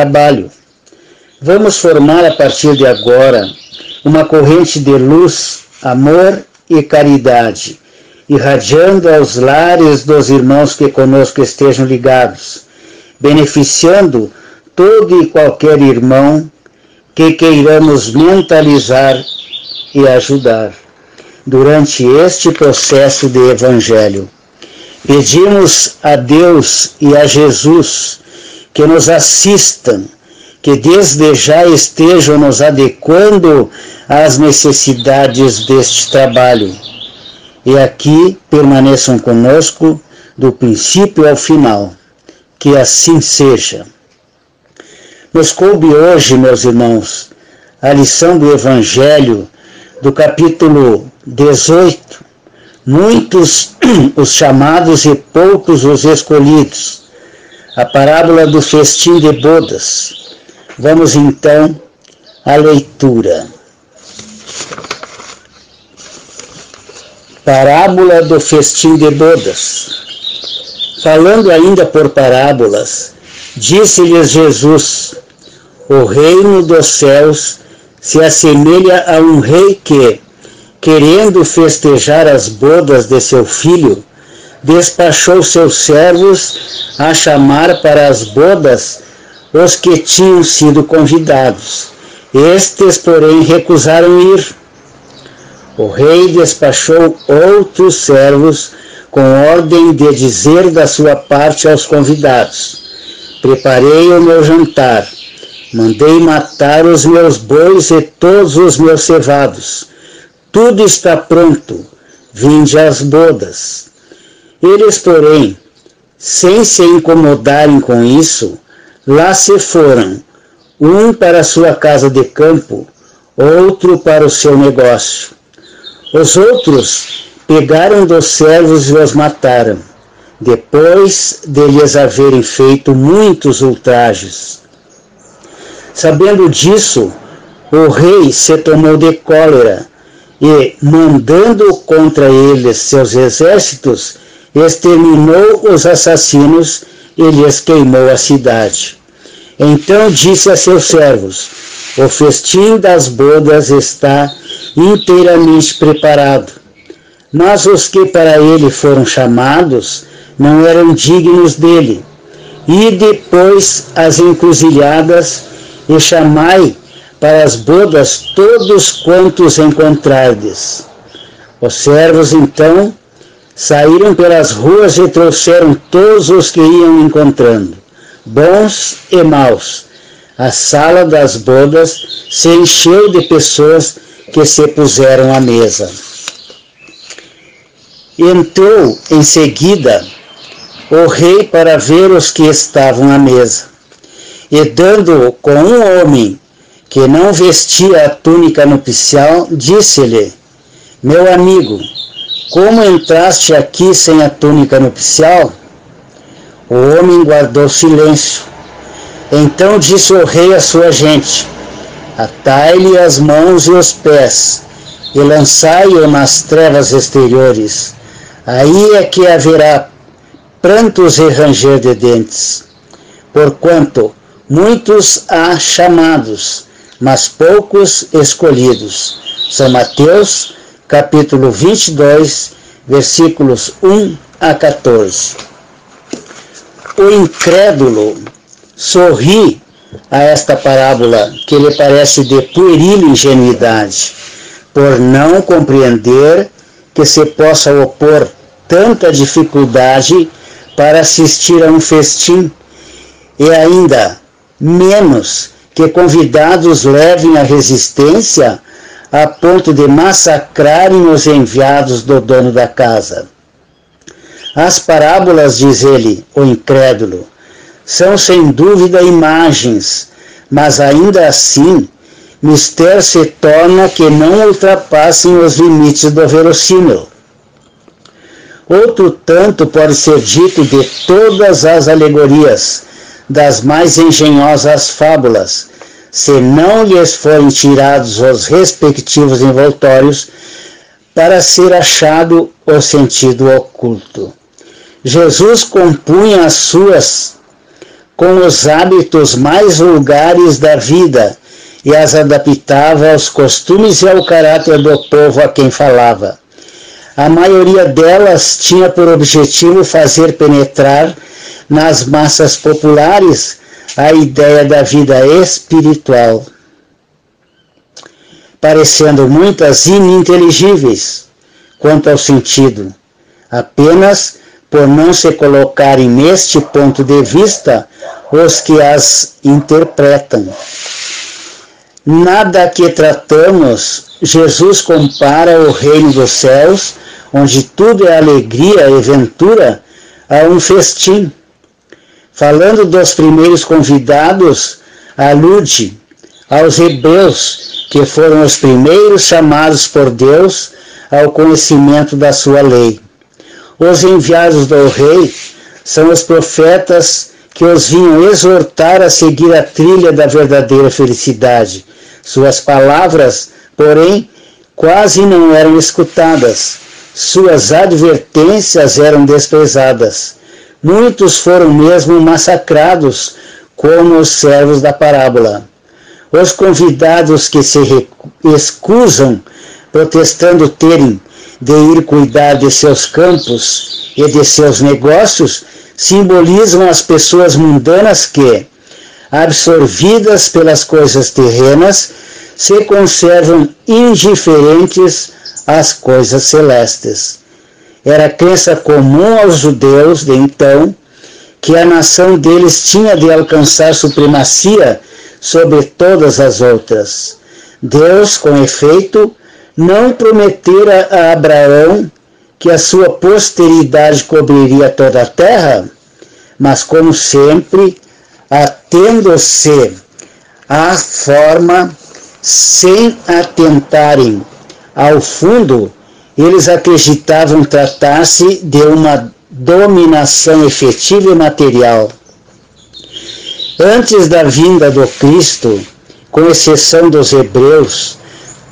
trabalho. Vamos formar a partir de agora uma corrente de luz, amor e caridade, irradiando aos lares dos irmãos que conosco estejam ligados, beneficiando todo e qualquer irmão que queiramos mentalizar e ajudar durante este processo de evangelho. Pedimos a Deus e a Jesus que nos assistam, que desde já estejam nos adequando às necessidades deste trabalho. E aqui permaneçam conosco do princípio ao final. Que assim seja. Nos coube hoje, meus irmãos, a lição do Evangelho do capítulo 18. Muitos os chamados e poucos os escolhidos. A parábola do festim de bodas. Vamos então à leitura. Parábola do festim de bodas. Falando ainda por parábolas, disse-lhes Jesus: O reino dos céus se assemelha a um rei que, querendo festejar as bodas de seu filho, despachou seus servos a chamar para as bodas os que tinham sido convidados. Estes, porém, recusaram ir. O rei despachou outros servos com ordem de dizer da sua parte aos convidados: Preparei o meu jantar Mandei matar os meus bois e todos os meus cevados. Tudo está pronto. Vinde às bodas. Eles, porém, sem se incomodarem com isso, lá se foram, um para sua casa de campo, outro para o seu negócio. Os outros pegaram dos servos e os mataram, depois de lhes haverem feito muitos ultrajes. Sabendo disso, o rei se tomou de cólera e, mandando contra eles seus exércitos, exterminou os assassinos e lhes queimou a cidade. Então disse a seus servos: O festim das bodas está inteiramente preparado. Mas os que para ele foram chamados não eram dignos dele. E depois as encruzilhadas e chamai para as bodas todos quantos encontrardes. Os servos então saíram pelas ruas e trouxeram todos os que iam encontrando, bons e maus. A sala das bodas se encheu de pessoas que se puseram à mesa. Entrou em seguida o rei para ver os que estavam à mesa e dando com um homem que não vestia a túnica nupcial, disse-lhe: Meu amigo, como entraste aqui sem a túnica nupcial? O homem guardou silêncio. Então disse o rei à sua gente: Atai-lhe as mãos e os pés, e lançai-o nas trevas exteriores. Aí é que haverá prantos e ranger de dentes. Porquanto Muitos há chamados, mas poucos escolhidos. São Mateus, capítulo 22, versículos 1 a 14. O incrédulo sorri a esta parábola que lhe parece de pueril ingenuidade, por não compreender que se possa opor tanta dificuldade para assistir a um festim e ainda menos que convidados levem a resistência a ponto de massacrarem os enviados do dono da casa. As parábolas, diz ele, o incrédulo, são sem dúvida imagens, mas ainda assim, mistério se torna que não ultrapassem os limites do verossímil. Outro tanto pode ser dito de todas as alegorias, das mais engenhosas fábulas, se não lhes forem tirados os respectivos envoltórios, para ser achado o sentido oculto. Jesus compunha as suas com os hábitos mais vulgares da vida e as adaptava aos costumes e ao caráter do povo a quem falava. A maioria delas tinha por objetivo fazer penetrar nas massas populares a ideia da vida espiritual, parecendo muitas ininteligíveis quanto ao sentido, apenas por não se colocarem neste ponto de vista os que as interpretam. Nada que tratamos, Jesus compara o reino dos céus, onde tudo é alegria e ventura, a um festim. Falando dos primeiros convidados, alude aos hebreus, que foram os primeiros chamados por Deus ao conhecimento da sua lei. Os enviados do rei são os profetas que os vinham exortar a seguir a trilha da verdadeira felicidade. Suas palavras, porém, quase não eram escutadas. Suas advertências eram desprezadas. Muitos foram mesmo massacrados, como os servos da parábola. Os convidados que se excusam, protestando terem de ir cuidar de seus campos e de seus negócios simbolizam as pessoas mundanas que, absorvidas pelas coisas terrenas, se conservam indiferentes às coisas celestes. Era crença comum aos judeus de então que a nação deles tinha de alcançar supremacia sobre todas as outras. Deus, com efeito, não prometera a Abraão que a sua posteridade cobriria toda a terra, mas como sempre, atendo-se à forma sem atentarem ao fundo, eles acreditavam tratar-se de uma dominação efetiva e material. Antes da vinda do Cristo, com exceção dos hebreus,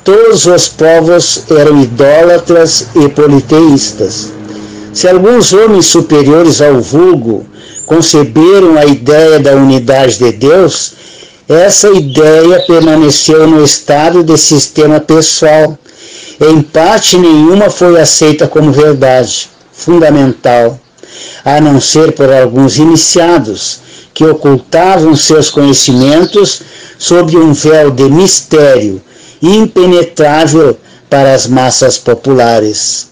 todos os povos eram idólatras e politeístas. Se alguns homens superiores ao vulgo conceberam a ideia da unidade de Deus, essa ideia permaneceu no estado de sistema pessoal. Em parte nenhuma foi aceita como verdade fundamental, a não ser por alguns iniciados que ocultavam seus conhecimentos sob um véu de mistério impenetrável para as massas populares.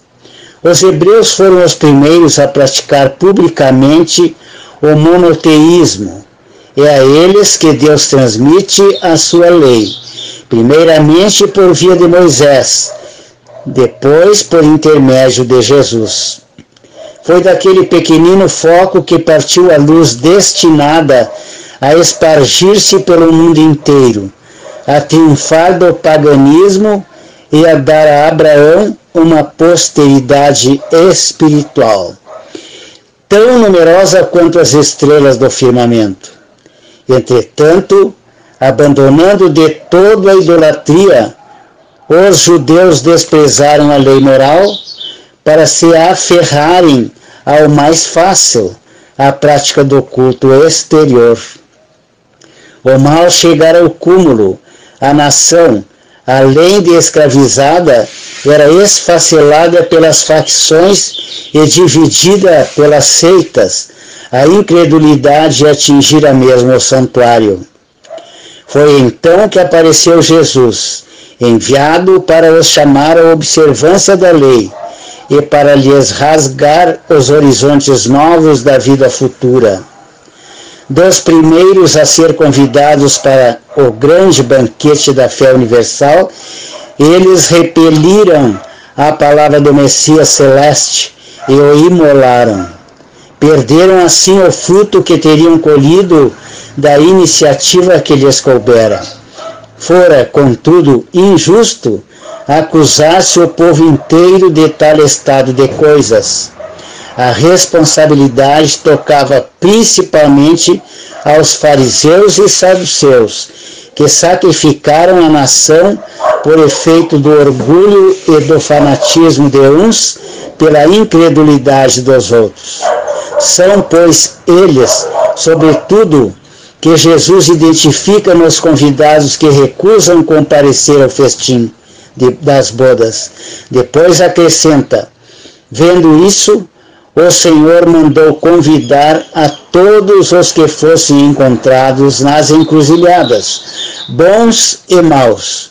Os hebreus foram os primeiros a praticar publicamente o monoteísmo. É a eles que Deus transmite a sua lei, primeiramente por via de Moisés, depois por intermédio de Jesus. Foi daquele pequenino foco que partiu a luz destinada a espargir-se pelo mundo inteiro a triunfar do paganismo e a dar a Abraão uma posteridade espiritual, tão numerosa quanto as estrelas do firmamento. Entretanto, abandonando de toda a idolatria, os judeus desprezaram a lei moral para se aferrarem ao mais fácil, a prática do culto exterior. O mal chegara ao cúmulo a nação, além de escravizada, era esfacelada pelas facções e dividida pelas seitas. A incredulidade atingira mesmo o santuário. Foi então que apareceu Jesus, enviado para os chamar à observância da lei e para lhes rasgar os horizontes novos da vida futura dos primeiros a ser convidados para o grande banquete da fé universal, eles repeliram a palavra do Messias celeste e o imolaram. Perderam assim o fruto que teriam colhido da iniciativa que lhes coubera. Fora, contudo, injusto acusar-se o povo inteiro de tal estado de coisas a responsabilidade tocava principalmente aos fariseus e saduceus, que sacrificaram a nação por efeito do orgulho e do fanatismo de uns pela incredulidade dos outros. São, pois, eles, sobretudo, que Jesus identifica nos convidados que recusam comparecer ao festim de, das bodas. Depois acrescenta: Vendo isso, o Senhor mandou convidar a todos os que fossem encontrados nas encruzilhadas, bons e maus.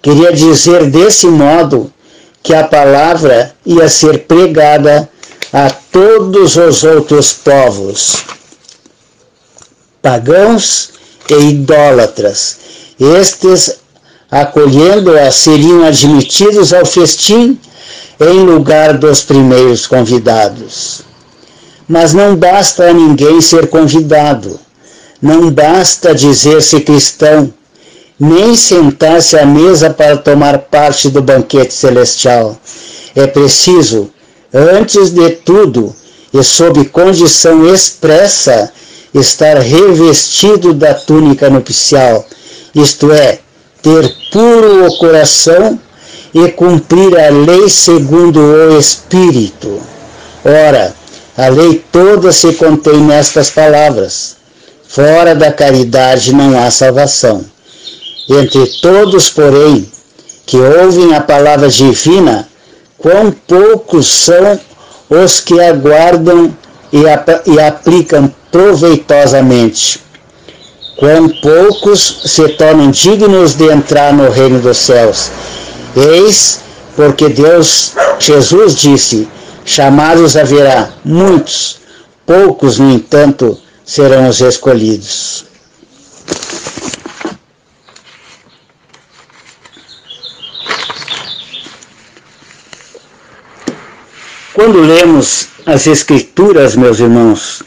Queria dizer desse modo que a palavra ia ser pregada a todos os outros povos, pagãos e idólatras. Estes, acolhendo-a, seriam admitidos ao festim em lugar dos primeiros convidados. Mas não basta a ninguém ser convidado, não basta dizer-se cristão, nem sentar-se à mesa para tomar parte do banquete celestial. É preciso, antes de tudo, e sob condição expressa, estar revestido da túnica nupcial, isto é, ter puro o coração e cumprir a lei segundo o Espírito. Ora, a lei toda se contém nestas palavras: fora da caridade não há salvação. Entre todos, porém, que ouvem a palavra divina, quão poucos são os que aguardam e, ap e aplicam proveitosamente. Quão poucos se tornam dignos de entrar no reino dos céus Eis porque Deus, Jesus disse: chamados haverá muitos, poucos, no entanto, serão os escolhidos. Quando lemos as Escrituras, meus irmãos,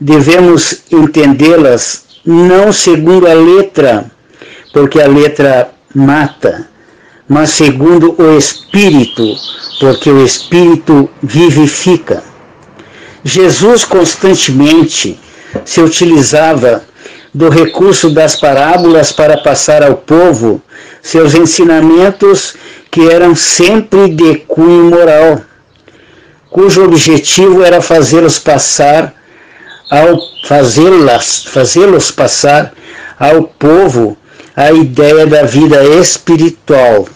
devemos entendê-las não segundo a letra, porque a letra mata, mas segundo o Espírito, porque o Espírito vivifica. Jesus constantemente se utilizava do recurso das parábolas para passar ao povo seus ensinamentos que eram sempre de cunho moral, cujo objetivo era fazê-los passar ao fazê-las, fazê-los passar ao povo a ideia da vida espiritual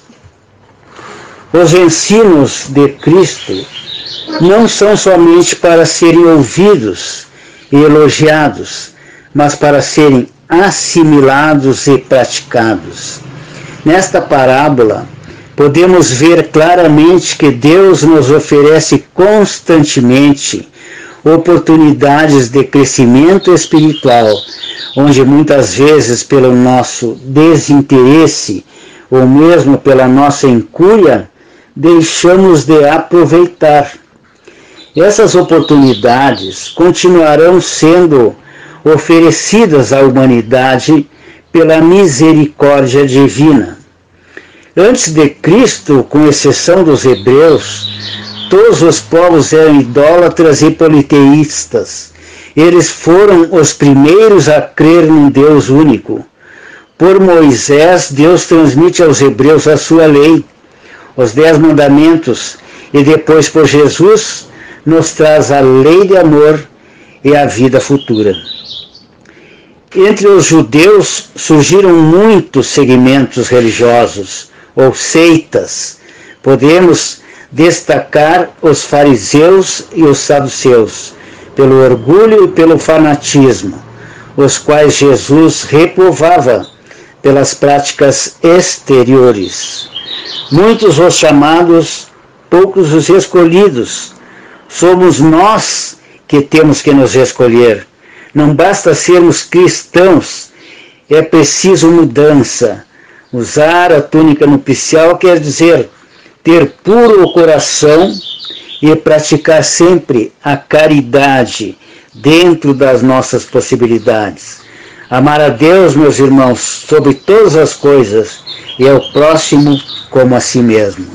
os ensinos de Cristo não são somente para serem ouvidos e elogiados, mas para serem assimilados e praticados. Nesta parábola, podemos ver claramente que Deus nos oferece constantemente oportunidades de crescimento espiritual, onde muitas vezes, pelo nosso desinteresse ou mesmo pela nossa incúria, deixamos de aproveitar. Essas oportunidades continuarão sendo oferecidas à humanidade pela misericórdia divina. Antes de Cristo, com exceção dos hebreus, todos os povos eram idólatras e politeístas. Eles foram os primeiros a crer num Deus único. Por Moisés, Deus transmite aos hebreus a sua lei os dez mandamentos, e depois por Jesus nos traz a lei de amor e a vida futura. Entre os judeus surgiram muitos segmentos religiosos ou seitas. Podemos destacar os fariseus e os saduceus, pelo orgulho e pelo fanatismo, os quais Jesus reprovava pelas práticas exteriores. Muitos os chamados, poucos os escolhidos. Somos nós que temos que nos escolher. Não basta sermos cristãos, é preciso mudança. Usar a túnica nupcial quer dizer ter puro o coração e praticar sempre a caridade dentro das nossas possibilidades. Amar a Deus, meus irmãos, sobre todas as coisas e ao próximo como a si mesmo.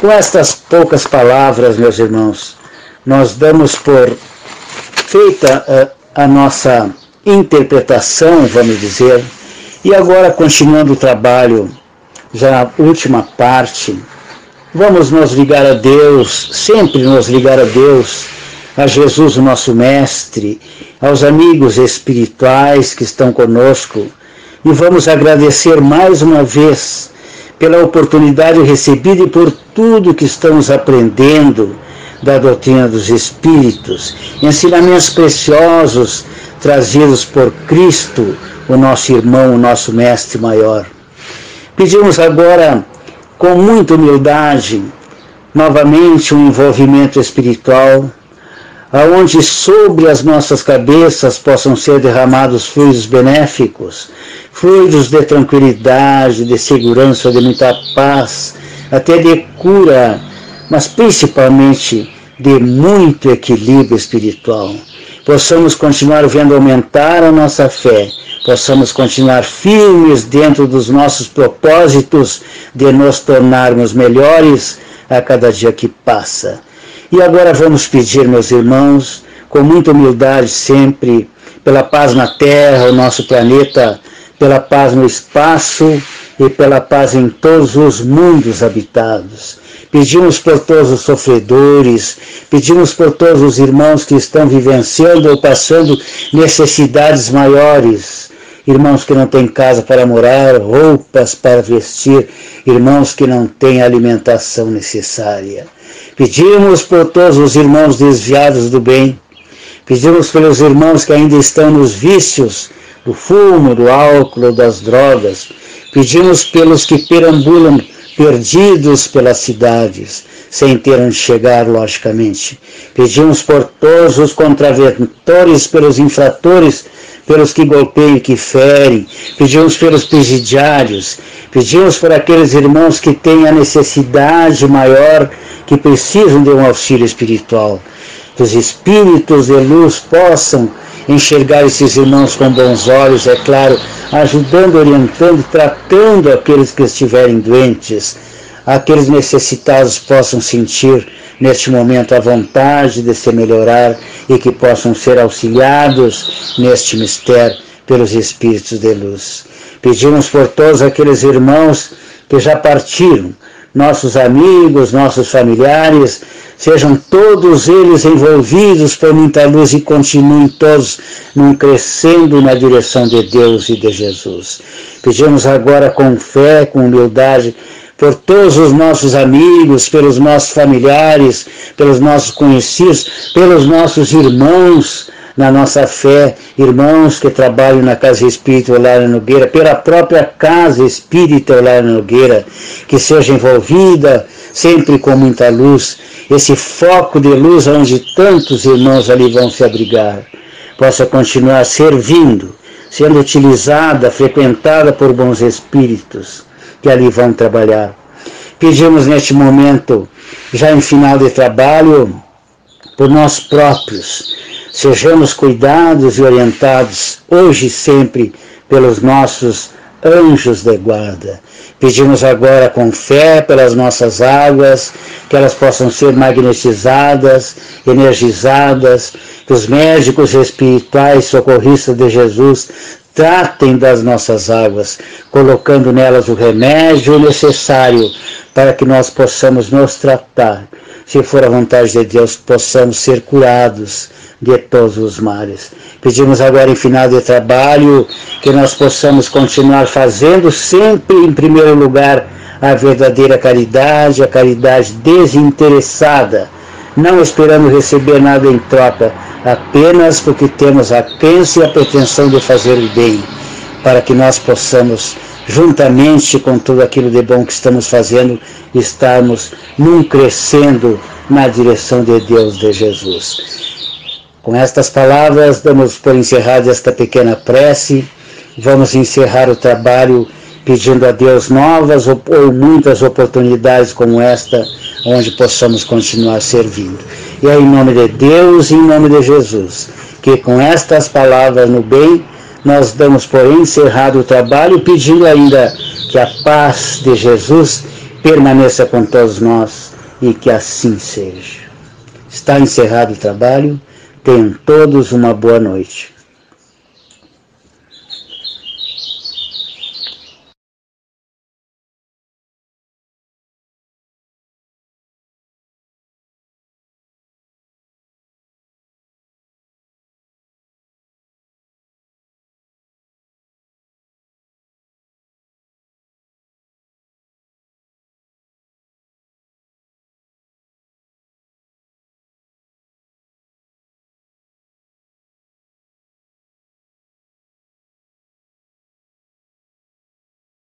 Com estas poucas palavras, meus irmãos, nós damos por feita a, eh, a nossa interpretação, vamos dizer, e agora, continuando o trabalho, já na última parte, vamos nos ligar a Deus, sempre nos ligar a Deus, a Jesus, o nosso Mestre, aos amigos espirituais que estão conosco e vamos agradecer mais uma vez pela oportunidade recebida e por tudo que estamos aprendendo da doutrina dos Espíritos, ensinamentos preciosos trazidos por Cristo, o nosso irmão, o nosso Mestre maior. Pedimos agora, com muita humildade, novamente um envolvimento espiritual, aonde sobre as nossas cabeças possam ser derramados fluidos benéficos, fluidos de tranquilidade, de segurança, de muita paz, até de cura, mas principalmente de muito equilíbrio espiritual. Possamos continuar vendo aumentar a nossa fé, possamos continuar firmes dentro dos nossos propósitos de nos tornarmos melhores a cada dia que passa. E agora vamos pedir, meus irmãos, com muita humildade sempre, pela paz na terra, o nosso planeta, pela paz no espaço e pela paz em todos os mundos habitados. Pedimos por todos os sofredores, pedimos por todos os irmãos que estão vivenciando ou passando necessidades maiores, irmãos que não têm casa para morar, roupas para vestir, irmãos que não têm alimentação necessária. Pedimos por todos os irmãos desviados do bem, pedimos pelos irmãos que ainda estão nos vícios do fumo, do álcool, das drogas, pedimos pelos que perambulam perdidos pelas cidades, sem ter onde chegar, logicamente. Pedimos por todos os contraventores, pelos infratores, pelos que golpeiam e que ferem, pedimos pelos presidiários, pedimos por aqueles irmãos que têm a necessidade maior, que precisam de um auxílio espiritual. Que os espíritos de luz possam enxergar esses irmãos com bons olhos, é claro, ajudando, orientando, tratando aqueles que estiverem doentes, aqueles necessitados possam sentir neste momento a vontade de se melhorar e que possam ser auxiliados neste mistério pelos Espíritos de luz. Pedimos por todos aqueles irmãos que já partiram, nossos amigos, nossos familiares, sejam todos eles envolvidos por muita luz e continuem todos num crescendo na direção de Deus e de Jesus. Pedimos agora com fé, com humildade, por todos os nossos amigos, pelos nossos familiares, pelos nossos conhecidos, pelos nossos irmãos na nossa fé, irmãos que trabalham na Casa Espírita Olária Nogueira, pela própria Casa Espírita Olária Nogueira, que seja envolvida sempre com muita luz, esse foco de luz onde tantos irmãos ali vão se abrigar, possa continuar servindo, sendo utilizada, frequentada por bons espíritos que ali vão trabalhar. Pedimos neste momento, já em final de trabalho, por nós próprios, sejamos cuidados e orientados hoje e sempre pelos nossos anjos de guarda. Pedimos agora com fé pelas nossas águas, que elas possam ser magnetizadas, energizadas, que os médicos espirituais socorristas de Jesus tratem das nossas águas, colocando nelas o remédio necessário para que nós possamos nos tratar. Se for a vontade de Deus, possamos ser curados de todos os males. Pedimos agora em final de trabalho que nós possamos continuar fazendo sempre em primeiro lugar a verdadeira caridade, a caridade desinteressada, não esperando receber nada em troca, apenas porque temos a crença e a pretensão de fazer o bem, para que nós possamos, juntamente com tudo aquilo de bom que estamos fazendo, estarmos num crescendo na direção de Deus, de Jesus. Com estas palavras, damos por encerrada esta pequena prece. Vamos encerrar o trabalho pedindo a Deus novas ou, ou muitas oportunidades como esta, onde possamos continuar servindo. E é em nome de Deus e em nome de Jesus, que com estas palavras no bem, nós damos por encerrado o trabalho, pedindo ainda que a paz de Jesus permaneça com todos nós e que assim seja. Está encerrado o trabalho. Tenham todos uma boa noite.